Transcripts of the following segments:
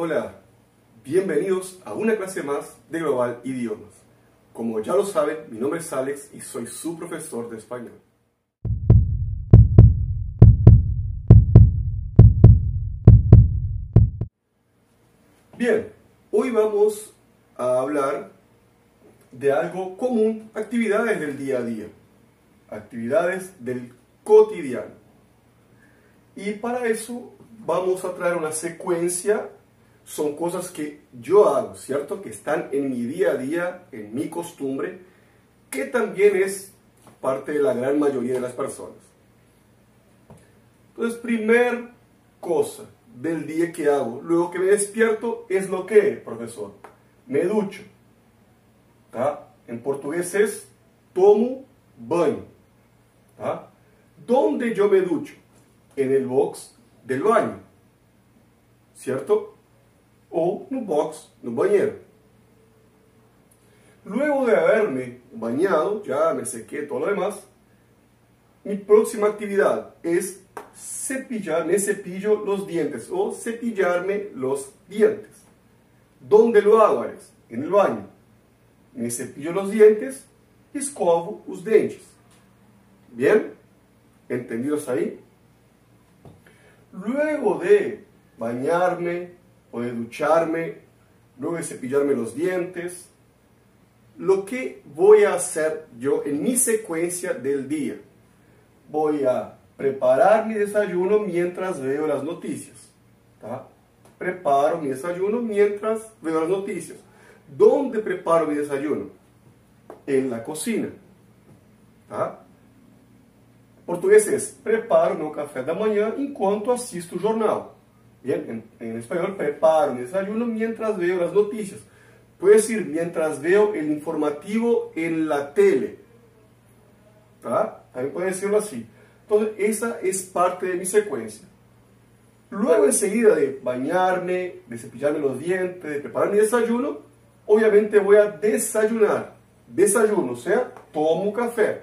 Hola, bienvenidos a una clase más de Global Idiomas. Como ya lo saben, mi nombre es Alex y soy su profesor de español. Bien, hoy vamos a hablar de algo común, actividades del día a día, actividades del cotidiano. Y para eso vamos a traer una secuencia, son cosas que yo hago, ¿cierto? Que están en mi día a día, en mi costumbre, que también es parte de la gran mayoría de las personas. Entonces, primer cosa del día que hago, luego que me despierto, es lo que, profesor, me ducho. ¿tá? En portugués es tomo banho. ¿tá? ¿Dónde yo me ducho? En el box del baño. ¿Cierto? O no box, no banheiro. Luego de haberme bañado, ya me sequé todo lo demás, mi próxima actividad es cepillar, me cepillo los dientes o cepillarme los dientes. ¿Dónde lo hago, Alex? En el baño. Me cepillo los dientes escovo los dentes. ¿Bien? ¿Entendidos ahí? Luego de bañarme o de ducharme, luego de cepillarme los dientes, lo que voy a hacer yo en mi secuencia del día. Voy a preparar mi desayuno mientras veo las noticias. Preparo mi desayuno mientras veo las noticias. ¿Dónde preparo mi desayuno? En la cocina. Tá? Português é preparo meu café da manhã enquanto assisto o jornal. Bien, en, en español, preparo mi desayuno mientras veo las noticias. Puede decir, mientras veo el informativo en la tele. ¿tá? También puede decirlo así. Entonces, esa es parte de mi secuencia. Luego, enseguida de bañarme, de cepillarme los dientes, de preparar mi desayuno, obviamente voy a desayunar. Desayuno, o sea, tomo café.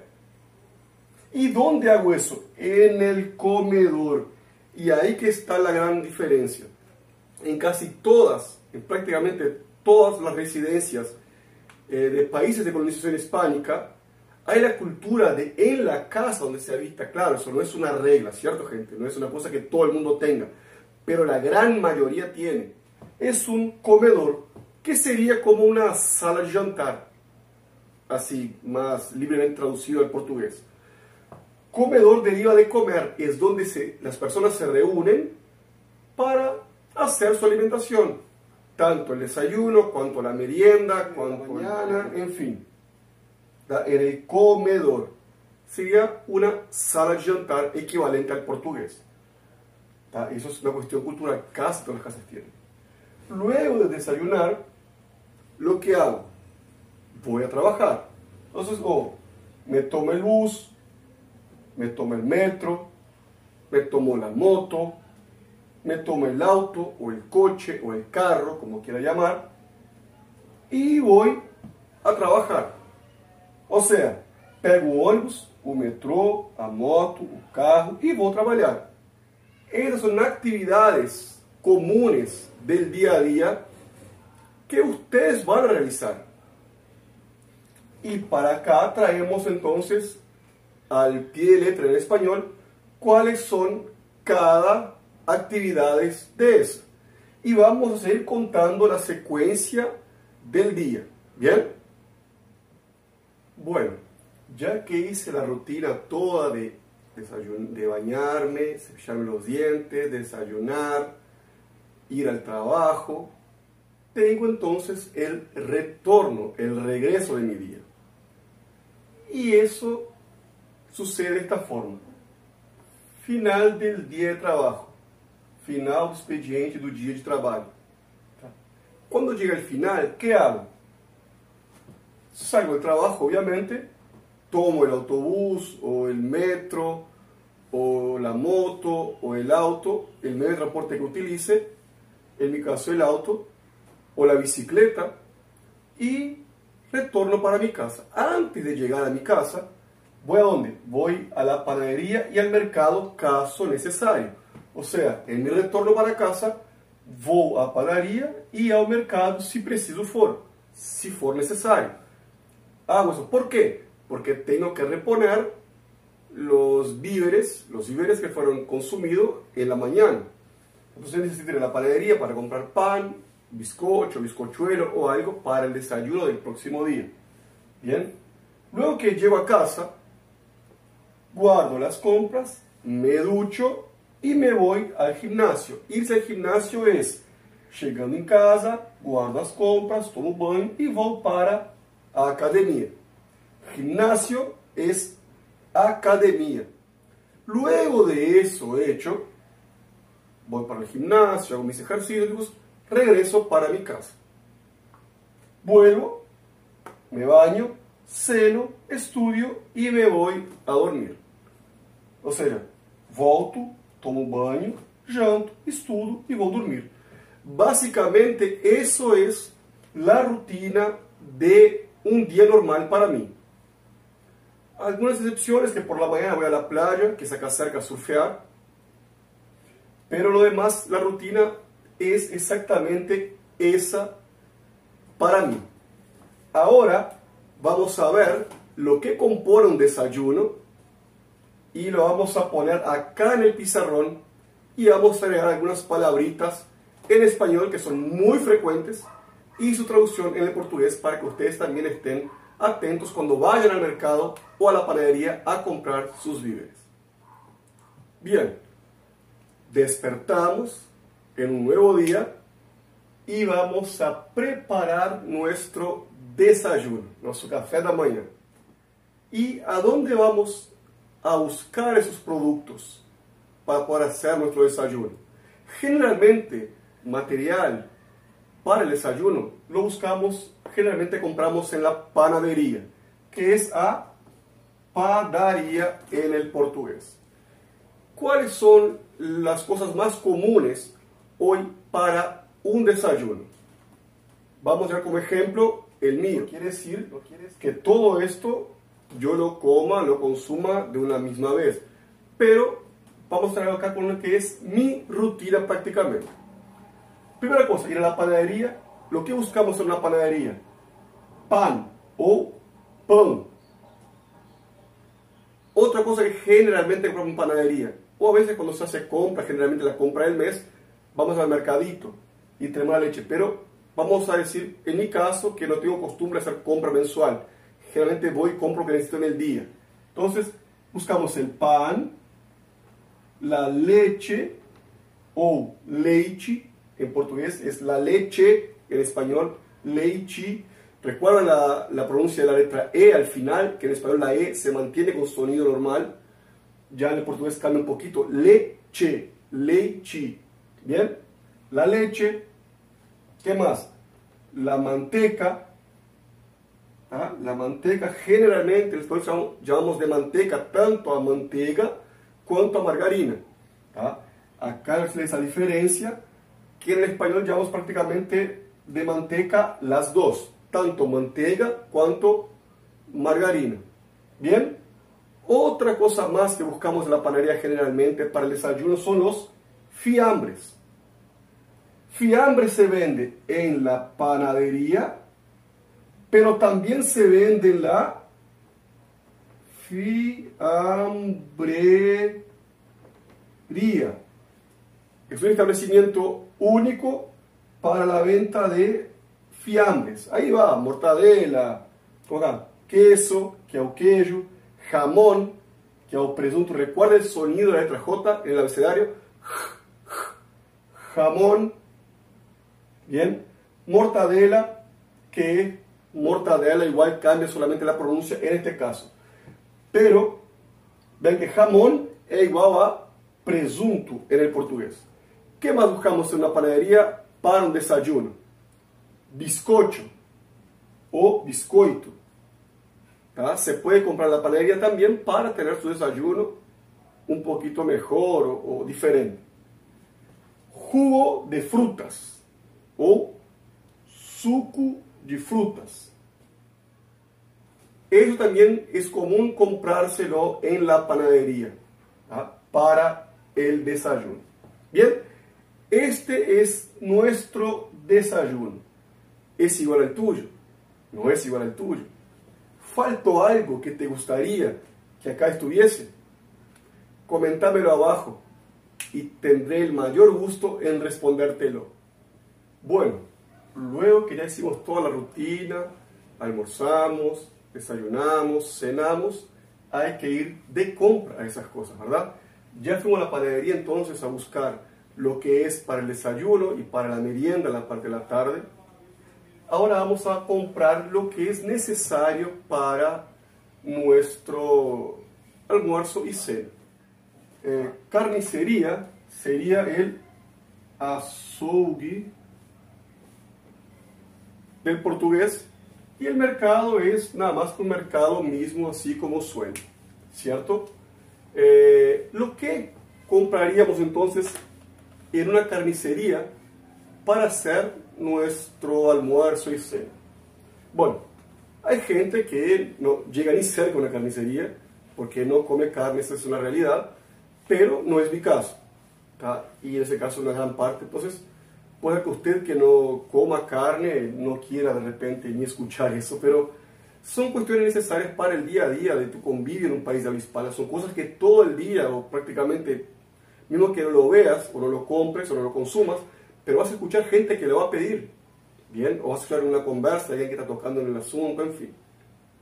¿Y dónde hago eso? En el comedor. Y ahí que está la gran diferencia. En casi todas, en prácticamente todas las residencias eh, de países de colonización hispánica, hay la cultura de en la casa donde se avista. Claro, eso no es una regla, ¿cierto, gente? No es una cosa que todo el mundo tenga. Pero la gran mayoría tiene. Es un comedor que sería como una sala de jantar. Así, más libremente traducido al portugués. Comedor deriva de comer, es donde se, las personas se reúnen para hacer su alimentación, tanto el desayuno, cuanto la merienda, cuanto mañana, en fin. En el comedor sería una sala de jantar equivalente al portugués. Eso es una cuestión cultural, casi todas las casas tienen. Luego de desayunar, lo que hago, voy a trabajar. Entonces, o me tomo el bus, me tomo el metro, me tomo la moto, me tomo el auto o el coche o el carro, como quiera llamar, y voy a trabajar. O sea, pego o ônibus, o metrô, a moto, o carro e vou trabalhar. Essas são atividades comunes del día a día que van a realizar. Y para acá traemos entonces al pie de letra en español cuáles son cada actividades de eso. Y vamos a seguir contando la secuencia del día. ¿Bien? Bueno, ya que hice la rutina toda de, de bañarme, cepillarme los dientes, desayunar, ir al trabajo, tengo entonces el retorno, el regreso de mi día. Y eso sucede de esta forma. Final del dia de trabalho. Final do expediente do dia de trabalho. Quando chega o final, o que hago? Salgo do trabalho, obviamente, tomo o autobús, ou o metro, ou a moto, o auto, o meio de transporte que utilice, en mi caso el auto, o la bicicleta, y retorno para mi casa. Antes de llegar a mi casa, ¿Voy a dónde? Voy a la panadería y al mercado caso necesario. O sea, en mi retorno para casa, vou à padaria e ao mercado se preciso for, se for necessário. Ah, ¿por quê? Porque tenho que reponer los víveres, los víveres que fueron consumidos en la mañana. Entonces necesito ir a la panadería para comprar pan, bizcocho, bizcochuelo o algo para el desayuno del próximo día. Bien, luego que llego a casa, guardo las compras, me ducho y me voy al gimnasio. Irse al gimnasio es, llegando en casa, guardo las compras, tomo banho y voy para a academia. Gimnasio es academia. Luego de eso hecho, voy para el gimnasio, hago mis ejercicios, regreso para mi casa. Vuelvo, me baño, ceno, estudio y me voy a dormir. Ou seja, volto, tomo banho, janto, estudo e vou dormir. Basicamente, isso é a rutina de um dia normal para mim. Algunas excepciones que por la mañana voy a la playa, que es acá cerca a surfear, pero lo demás, la rutina es exactamente esa para mí. Ahora vamos a ver lo que compone un desayuno y lo vamos a poner acá en el pizarrón y vamos a agregar algunas palabritas en español que son muy frecuentes y su traducción en el portugués para que ustedes también estén atentos cuando vayan al mercado o a la panadería a comprar sus víveres. Bien, despertamos en un nuevo día y vamos a preparar nuestro desayuno, nuestro café de mañana. ¿Y a dónde vamos a buscar esos productos para poder hacer nuestro desayuno? Generalmente, material para el desayuno lo buscamos, generalmente compramos en la panadería, que es a padaria en el portugués. ¿Cuáles son las cosas más comunes hoy para un desayuno? Vamos a ver como ejemplo el mío. Quiere decir que todo esto yo lo coma, lo consuma de una misma vez. Pero vamos a acá con lo que es mi rutina prácticamente. Primera cosa, ir a la panadería. Lo que buscamos en una panadería, pan o pan. Otra cosa que generalmente compramos en panadería, o a veces cuando se hace compra, generalmente la compra del mes, vamos al mercadito y tenemos la leche. Pero vamos a decir, en mi caso, que no tengo costumbre de hacer compra mensual. Generalmente voy y compro lo que necesito en el día. Entonces, buscamos el pan, la leche o leche en portugués es la leche, en español leche. Recuerda la, la, pronuncia de la letra E al final, que en español la E se mantiene con sonido normal. Ya en el portugués cambia un poquito. Leche, leche. ¿Bien? La leche. ¿Qué más? La manteca. ¿Ah? La manteca, generalmente, después llamamos de manteca tanto a manteiga cuanto a margarina. ¿Ah? Acá es esa diferencia que en español llamamos prácticamente de manteca las dos, tanto manteiga cuanto margarina. Bien, otra cosa más que buscamos en la panadería generalmente para el desayuno son los fiambres. Fiambre se vende en la panadería, pero también se vende en la fiambrería. Es un establecimiento único para la venta de fiambres. Ahí va, mortadela, queso, que es queijo, jamón, que es presunto. Recuerda el sonido de la letra J en el abecedario. Jamón, bien. Mortadela, que mortadela igual cambia solamente la pronuncia en este caso. Pero, ven que jamón es igual a presunto en el portugués. ¿Qué más buscamos en una panadería para un desayuno? Bizcocho o biscoito. Se puede comprar la panadería también para tener su desayuno un poquito mejor o diferente. Jugo de frutas o suco de frutas. Eso también es común comprárselo en la panadería para el desayuno. Bien, este es nuestro desayuno. ¿Es igual al tuyo? No es igual al tuyo. ¿Faltó algo que te gustaría que acá estuviese? Comentámelo abajo y tendré el mayor gusto en respondértelo. Bueno, luego que ya hicimos toda la rutina, almorzamos, desayunamos, cenamos, hay que ir de compra a esas cosas, ¿verdad? Ya fuimos a la panadería entonces a buscar lo que es para el desayuno y para la merienda en la parte de la tarde. Ahora vamos a comprar lo que es necesario para nuestro almuerzo y cena. Eh, carnicería sería el açougue del portugués y el mercado es nada más que un mercado mismo, así como suena, ¿cierto? Eh, lo que compraríamos entonces en una carnicería para hacer nuestro almuerzo y cena. Bueno, hay gente que no llega ni cerca una carnicería porque no come carne, esa es una realidad, pero no es mi caso. Y en ese caso una gran parte. Entonces, puede que usted que no coma carne no quiera de repente ni escuchar eso, pero son cuestiones necesarias para el día a día de tu convivio en un país de habla hispana. Son cosas que todo el día o prácticamente, mismo que no lo veas o no lo compres o no lo consumas, pero vas a escuchar gente que le va a pedir. Bien, o vas a escuchar una conversa, alguien que está tocando en el asunto, en fin.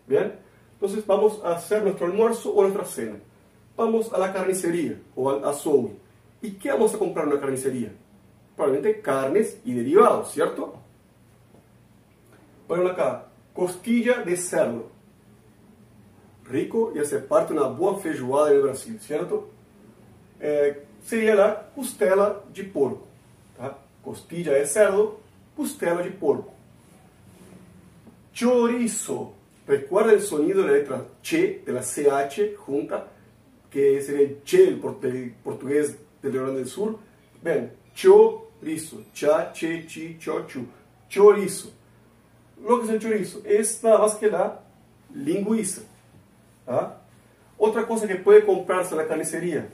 Bien, entonces vamos a hacer nuestro almuerzo o nuestra cena. Vamos a la carnicería o al azogue. ¿Y qué vamos a comprar en una carnicería? Probablemente carnes y derivados, ¿cierto? Bueno, acá, costilla de cerdo. Rico y hace parte de una buena feijoada en el Brasil, ¿cierto? Eh, sería la costela de porco. Costilla de cerdo, costela de porco. Chorizo. Recuerda el sonido de la letra che, de la CH junta, que sería el che, el portugués del Rio Grande del Sur. Chorizo. Lo que es el chorizo es nada más que la lingüiza. ¿ah? Otra cosa que puede comprarse en la carnicería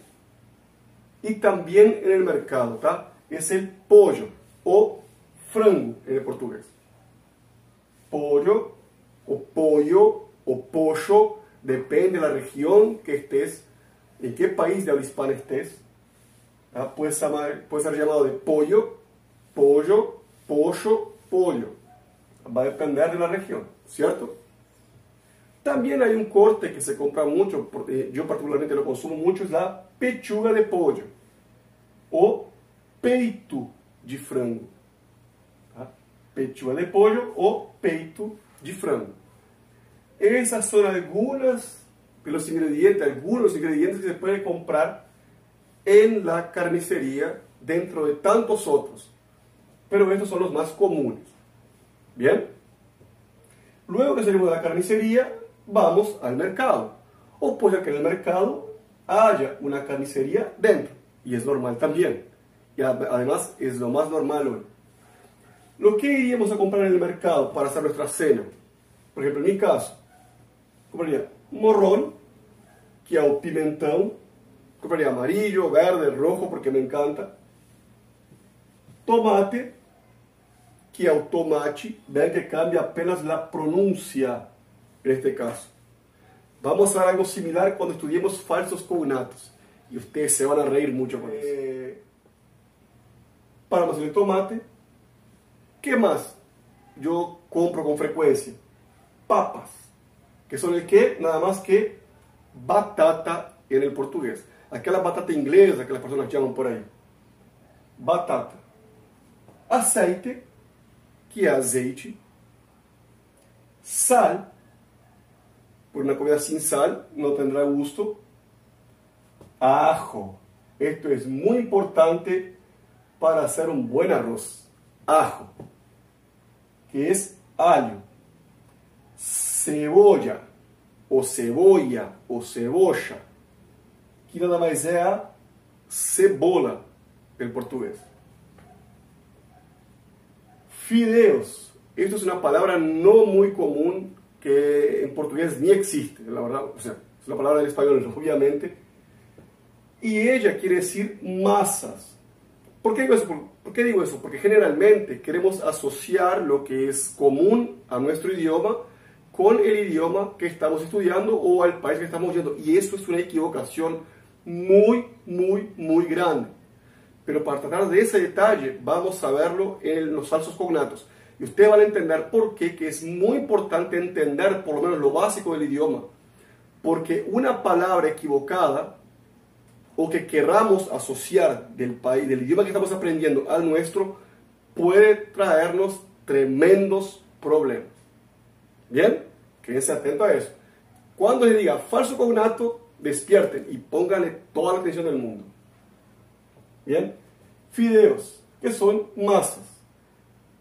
y también en el mercado ¿tá? es el pollo o frango en el portugués. Pollo o pollo o pollo, depende de la región que estés, en qué país de habla hispana estés Ah, puede, ser, puede llamado de pollo, pollo, pollo, pollo. Va a depender de la región, ¿cierto? También hay un corte que se compra mucho, porque yo particularmente lo consumo mucho, es la pechuga de pollo o peito de frango. ¿Ah? Pechuga de pollo o peito de frango. Esas son algunas de los ingredientes, algunos ingredientes que se pueden comprar en la carnicería dentro de tantos otros. Pero estos son los más comunes. Bien. Luego que salimos de la carnicería, vamos al mercado. O puede que en el mercado haya una carnicería dentro. Y es normal también. Y además es lo más normal hoy. Lo que iríamos a comprar en el mercado para hacer nuestra cena. Por ejemplo, en mi caso, compraría morrón, que es o pimentão, compraría amarillo, verde, rojo, porque me encanta. Tomate, que o tomate, vean que cambia apenas la pronuncia en este caso. Vamos a ver algo similar cuando estudiemos falsos cognatos. Y ustedes se van a reír mucho con eso. Eh, paramos el tomate. ¿Qué más yo compro con frecuencia? Papas, que son el que, nada más que batata en el portugués aquela batata inglesa que as pessoas chamam por aí. Batata. Aceite, que é azeite. Sal, por uma comida sem sal não terá gusto. Ajo. Esto es muy importante para hacer un buen arroz. Ajo, que es alho. Cebolla, o cebolla, o cebolla que nada mais é a cebola em português. Fideos. Esto es una palabra no muy común que en portugués ni existe, la verdad, o sea, es una palabra en español, obviamente, y ella quiere decir masas ¿Por qué, digo eso? ¿Por qué digo eso? Porque generalmente queremos asociar lo que es común a nuestro idioma con el idioma que estamos estudiando o al país que estamos yendo. Y eso es una equivocación muy, muy, muy grande. Pero para tratar de ese detalle, vamos a verlo en los falsos cognatos. Y ustedes van a entender por qué, es muy importante entender por lo menos lo básico del idioma. Porque una palabra equivocada o que querramos asociar del país, del idioma que estamos aprendiendo al nuestro, puede traernos tremendos problemas. ¿Bien? Quédense atentos a eso. Cuando le diga falso cognato, despierten y pónganle toda la atención del mundo. Bien, fideos, que son masas.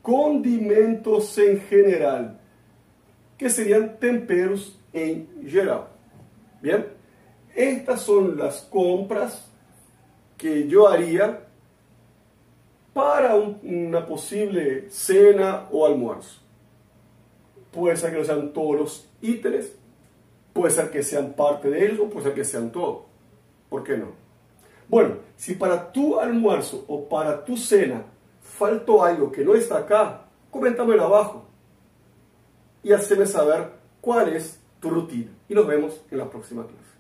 Condimentos en general, que serían temperos en general. Bien, estas son las compras que yo haría para una posible cena o almuerzo. Puede ser que no sean todos los ítems, puede ser que sean parte de ellos o puede ser que sean todos. ¿Por qué no? Bueno, si para tu almuerzo o para tu cena faltó algo que no está acá, coméntamelo abajo y haceme saber cuál es tu rutina. Y nos vemos en la próxima clase.